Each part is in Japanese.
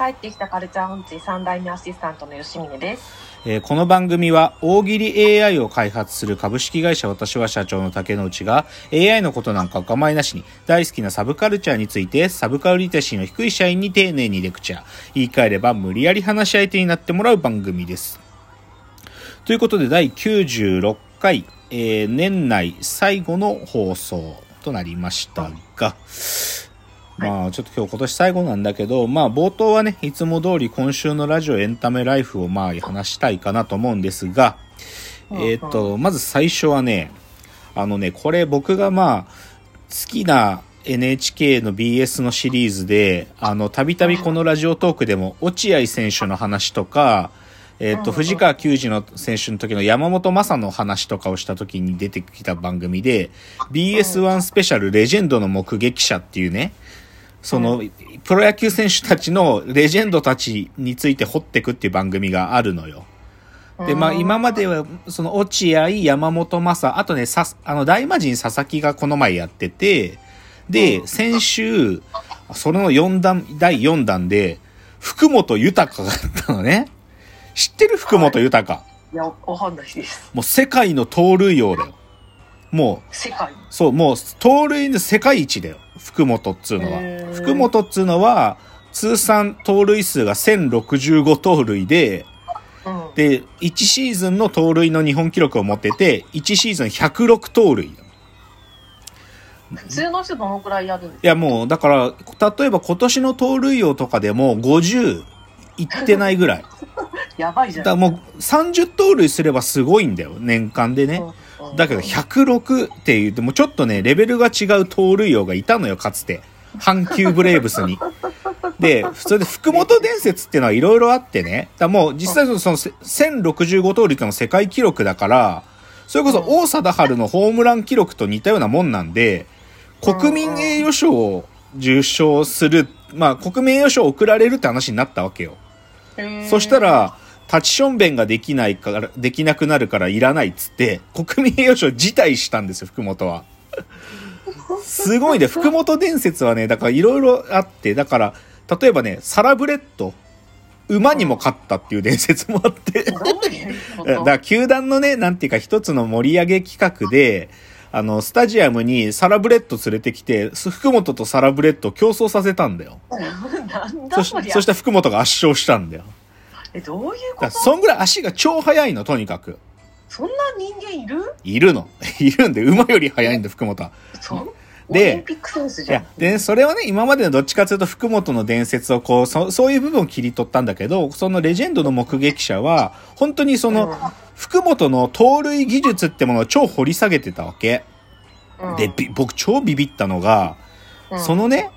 帰ってきたカルチャー音痴3代目アシスタントの吉峰です。えーこの番組は大喜利 AI を開発する株式会社私は社長の竹之内が AI のことなんかお構いなしに大好きなサブカルチャーについてサブカルリテシーの低い社員に丁寧にレクチャー言い換えれば無理やり話し相手になってもらう番組ですということで第96回、えー年内最後の放送となりましたが、まあちょっと今日今年最後なんだけど、まあ冒頭はね、いつも通り今週のラジオエンタメライフをまあ話したいかなと思うんですが、えっ、と、まず最初はね、あのね、これ僕がまあ好きな NHK の BS のシリーズで、あの、たびたびこのラジオトークでも落合選手の話とか、えっ、と、藤川球児の選手の時の山本昌の話とかをした時に出てきた番組で、BS1 スペシャルレジェンドの目撃者っていうね、その、プロ野球選手たちのレジェンドたちについて掘ってくっていう番組があるのよ。で、まあ今までは、その落合、山本昌、あとね、さ、あの、大魔神佐々木がこの前やってて、で、先週、それの4弾、第4弾で、福本豊があったのね。知ってる福本豊？いや、わかんないです。もう世界の盗塁王だよ。もう、世界。そう、もう、盗塁の世界一だよ。福本っつうのは。福本っつうのは、通算盗塁数が1065盗塁で、うん。で、1シーズンの盗塁の日本記録を持ってて、1シーズン106盗塁。い普通の人どのくらいやるんですか？や、もう、だから、例えば今年の盗塁王とかでも50いってないぐらい。やばいじゃん。だからもう30盗塁すればすごいんだよ。年間でね。うんだけど106って言ってもちょっとね、レベルが違う盗塁王がいたのよ、かつて。阪急ブレーブスに。で、それで福本伝説っていうのはいろいろあってね。だもう実際そのそのせ1065盗塁ってのも世界記録だから、それこそ王貞治のホームラン記録と似たようなもんなんで、国民栄誉賞を受賞する、まあ国民栄誉賞を贈られるって話になったわけよ。そしたら、立ちションベンができないから、できなくなるからいらないっつって、国民栄誉賞辞退したんですよ、福本は。すごいね、福本伝説はね、だからいろいろあって、だから、例えばね、サラブレッド、馬にも勝ったっていう伝説もあって、だから球団のね、なんていうか一つの盛り上げ企画で、あの、スタジアムにサラブレッド連れてきて、福本とサラブレッドを競争させたんだよ。そして福本が圧勝したんだよ。え、どういうだことそんぐらい足が超速いの、とにかく。そんな人間いる？いるの。いるんで、馬より速いんだ、福本は。そう？でで、それはね、今までのどっちかというと福本の伝説をこう、そそういう部分を切り取ったんだけど、そのレジェンドの目撃者は、本当にその、福本の盗塁技術ってものを超掘り下げてたわけ。うんで、び僕超ビビったのが、うんそのね、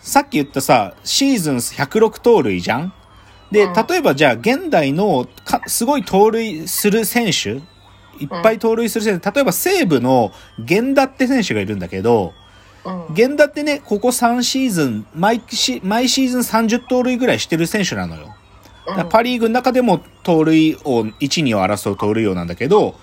さっき言ったさ、シーズン106盗塁じゃん？で、うん例えばじゃあ現代のかすごい盗塁する選手、いっぱい盗塁する選手、例えば西武の源田って選手がいるんだけど、うん源田ってね、ここ3シーズン、毎シ毎シーズン30盗塁ぐらいしてる選手なのよ。パリーグの中でも盗塁王、1、2を争う盗塁王なんだけど、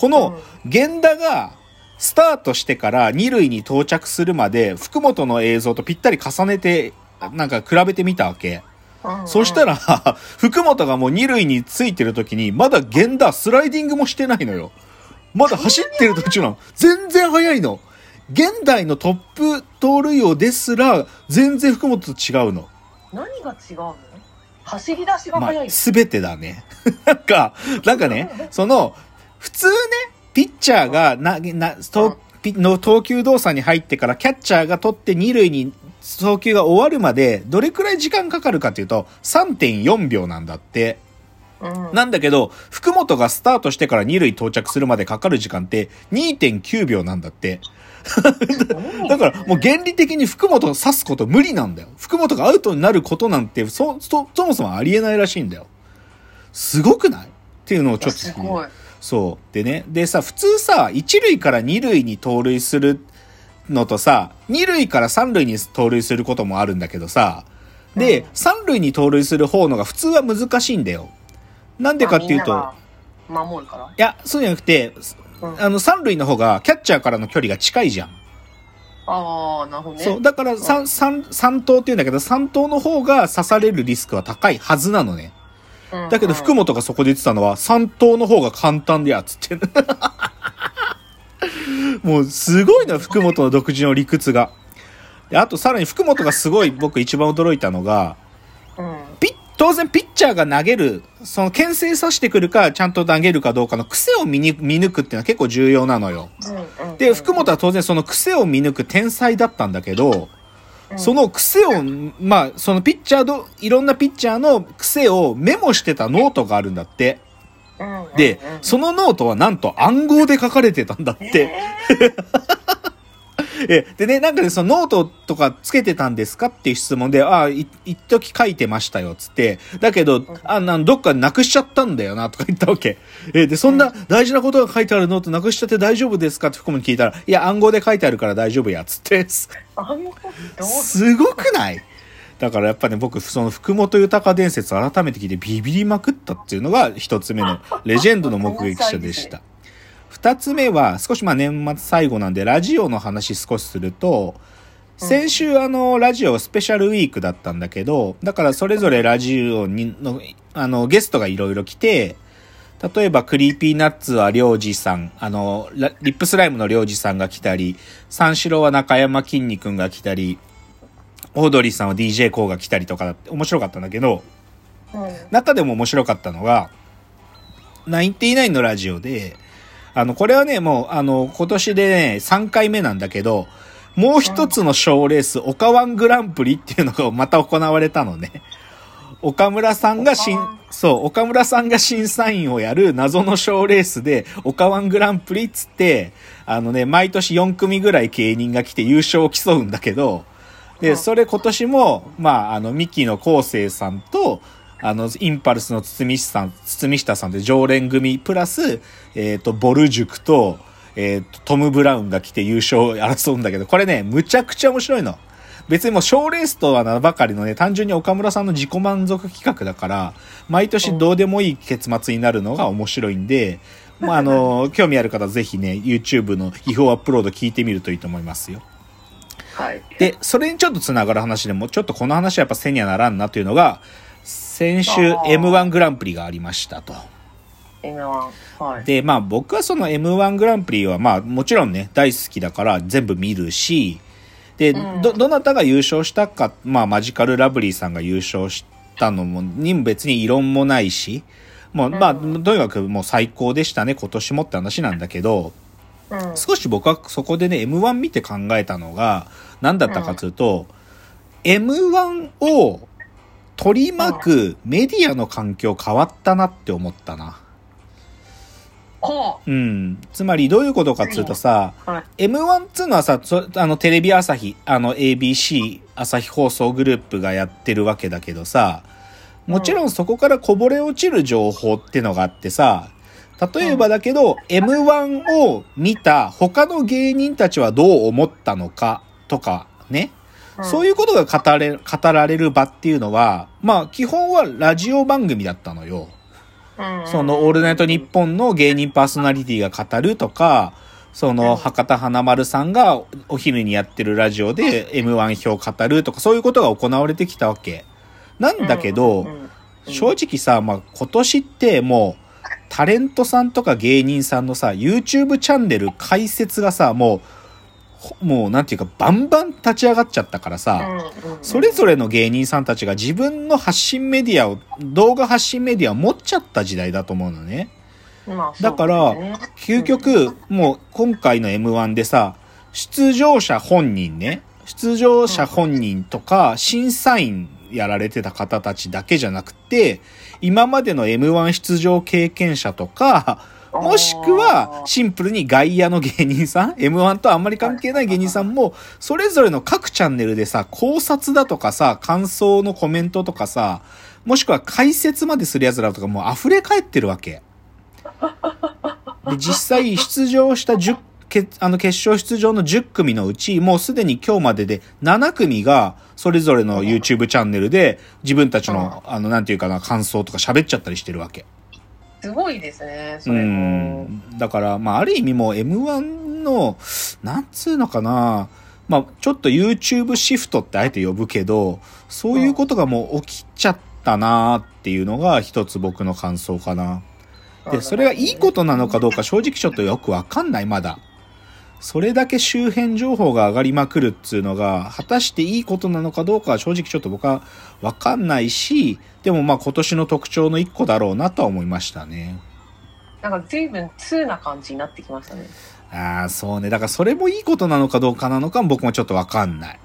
この源田がスタートしてから2塁に到着するまで、福本の映像とぴったり重ねて、なんか比べてみたわけ。うんそしたら、福本がもう二塁についてる時に、まだ源田スライディングもしてないのよ。まだ走ってる途中なの。全然速いの。現代のトップ盗塁王ですら、全然福本と違うの。何が違うの？走り出しがまあ、早い。すべてだね。なんか、なんかね、その、普通ね、ピッチャーがな、な、投球動作に入ってからキャッチャーが取って二塁に送球が終わるまで、どれくらい時間かかるかというと、3.4秒なんだって。うんなんだけど、福本がスタートしてから二塁到着するまでかかる時間って2.9秒なんだって。だからもう原理的に福本を刺すこと無理なんだよ。福本がアウトになることなんてそ、そ、そもそもありえないらしいんだよ。すごくない？っていうのをちょっとすごい。そう。でね。でさ、普通さ、一塁から二塁に盗塁するのとさ、二塁から三塁に盗塁することもあるんだけどさ、で、うん三塁に盗塁する方のが普通は難しいんだよ。なんでかっていうと、守るから？いや、そうじゃなくて、うん、あの、三塁の方がキャッチャーからの距離が近いじゃん。ああ、なるほどね。そう。だから、三、三、三投って言うんだけど、三投の方が刺されるリスクは高いはずなのね。うんだけど、福本がそこで言ってたのは、三投の方が簡単でや、つって。もう、すごいの、福本の独自の理屈が。であと、さらに福本がすごい、僕一番驚いたのが、うん。ピッ、当然ピッチャーが投げる、その牽制さしてくるか、ちゃんと投げるかどうかの癖を見に見抜くっていうのは結構重要なのよ。で、福本は当然その癖を見抜く天才だったんだけど、うんその癖を、まあ、そのピッチャーの、いろんなピッチャーの癖をメモしてたノートがあるんだって。うんでそのノートはなんと暗号で書かれてたんだって。え、でね、なんかね、そのノートとかつけてたんですかっていう質問で、ああ、い一時書いてましたよ、つって。だけど、あ、なん、どっかなくしちゃったんだよな、とか言ったわけ。え、で、そんな大事なことが書いてあるノートなくしちゃって大丈夫ですかって福本に聞いたら、いや、暗号で書いてあるから大丈夫や、つって。すごくない？だからやっぱね、僕、その福本豊伝説改めて聞いてビビりまくったっていうのが一つ目のレジェンドの目撃者でした。二つ目は、少しまあ年末最後なんで、ラジオの話少しすると、先週あの、ラジオスペシャルウィークだったんだけど、だからそれぞれラジオにの、あの、ゲストがいろいろ来て、例えば、クリーピーナッツはりょうじさん、あの、リップスライムのりょうじさんが来たり、三四郎は中山きんに君が来たり、オードリーさんは DJ コーが来たりとかだって面白かったんだけど、うん中でも面白かったのが、ナインティナインのラジオで、あの、これはね、もう、あの、今年でね、3回目なんだけど、もう一つの賞レース、岡ワングランプリっていうのがまた行われたのね。岡村さんが審そう、岡村さんが審査員をやる謎の賞レースで、岡ワングランプリっつって、あのね、毎年4組ぐらい芸人が来て優勝を競うんだけど、で、うんそれ今年も、まあ、あの、ミキの昴生さんと、あの、インパルスの堤下さん、堤下さんで常連組、プラス、えっ、と、ボル塾と、えっ、と、トム・ブラウンが来て優勝を争うんだけど、これね、むちゃくちゃ面白いの。別にもう賞レースとは名ばかりのね、単純に岡村さんの自己満足企画だから、毎年どうでもいい結末になるのが面白いんで、まあ、あの、興味ある方ぜひね、YouTube の違法アップロード聞いてみるといいと思いますよ。はい。で、それにちょっとつながる話でも、ちょっとこの話はやっぱ背にはならんなというのが、先週あー M1 グランプリがありましたと。M1。はい。で、まあ僕はその M1 グランプリはまあもちろんね、大好きだから全部見るし、で、うんど、どなたが優勝したか、まあマジカルラブリーさんが優勝したのも、にも別に異論もないし、もう、まあ、うんとにかくもう最高でしたね、今年もって話なんだけど、うん。少し僕はそこでね、M1 見て考えたのが、何だったかというと、M1 を取り巻くメディアの環境変わったなって思ったな。こうん。つまりどういうことかっていうとさ、う。はい。M1 っつうのはさ、そあの、テレビ朝日、あの、ABC 朝日放送グループがやってるわけだけどさ、もちろんそこからこぼれ落ちる情報ってのがあってさ、例えばだけど、M1 を見た他の芸人たちはどう思ったのかとかね、そういうことが語れ、語られる場っていうのは、まあ基本はラジオ番組だったのよ。うん、その、オールナイトニッポンの芸人パーソナリティが語るとか、その、博多華丸さんがお昼にやってるラジオで M1 票語るとか、そういうことが行われてきたわけ。なんだけど、正直さ、まあ、今年ってもう、タレントさんとか芸人さんのさ、YouTube チャンネル解説がさ、もう、ほもう、なんていうか、バンバン立ち上がっちゃったからさ、それぞれの芸人さんたちが自分の発信メディアを、動画発信メディアを持っちゃった時代だと思うのね。まあだから究極、もう今回の M1 でさ、出場者本人ね、出場者本人とか審査員やられてた方たちだけじゃなくて、今までの M1 出場経験者とか、もしくはシンプルに外野の芸人さん ?M1 とあんまり関係ない芸人さんも、それぞれの各チャンネルでさ、考察だとかさ、感想のコメントとかさ、もしくは解説までする奴らとかもう溢れ返ってるわけ。で、実際出場した10けあの決勝出場の10組のうち、もうすでに今日までで7組が、それぞれの YouTube チャンネルで、自分たちの、あの、なんていうかな、感想とか喋っちゃったりしてるわけ。すごいですね、そうれも。ん。だから、まあ、ある意味もう M1 の、なんつうのかな、まあ、ちょっと YouTube シフトってあえて呼ぶけど、そういうことがもう起きちゃったなっていうのが一つ僕の感想かな。で、それがいいことなのかどうか正直ちょっとよくわかんない、まだ。それだけ周辺情報が上がりまくるっつうのが、果たしていいことなのかどうかは正直ちょっと僕はわかんないし、でもまあ今年の特徴の一個だろうなとは思いましたね。なんか随分通な感じになってきましたね。ああ、そうね。だからそれもいいことなのかどうかなのかも僕もちょっとわかんない。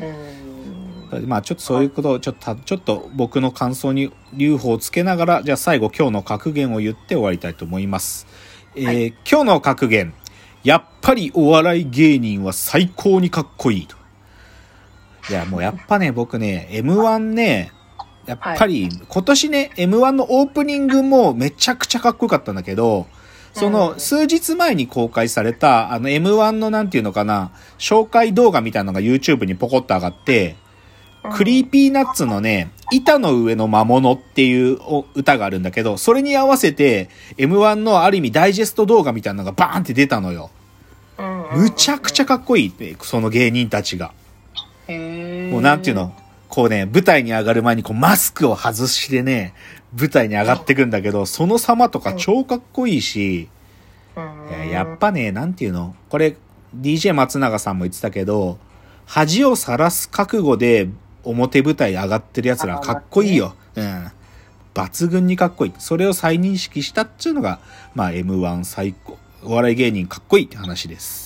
うん。まあちょっとそういうことをちょっと、ちょっと僕の感想に留保をつけながら、じゃあ最後今日の格言を言って終わりたいと思います。えーはい今日の格言。やっぱりお笑い芸人は最高にかっこいいと。いや、もうやっぱね、僕ね、M1 ね、やっぱり今年ね、M1 のオープニングもめちゃくちゃかっこよかったんだけど、その数日前に公開された、あの M1 のなんていうのかな、紹介動画みたいなのが YouTube にポコッと上がって、クリーピーナッツのね、板の上の魔物っていうお歌があるんだけど、それに合わせて M1 のある意味ダイジェスト動画みたいなのがバーンって出たのよ。むちゃくちゃかっこいいって、その芸人たちが。もうなんていうの、こうね、舞台に上がる前にこうマスクを外してね、舞台に上がってくんだけど、その様とか超かっこいいし、うん。いややっぱね、なんていうの？これ、DJ 松永さんも言ってたけど、恥をさらす覚悟で表舞台上がってる奴らはかっこいいよ。うん。抜群にかっこいい。それを再認識したっていうのが、まあ M1 最高。お笑い芸人かっこいいって話です。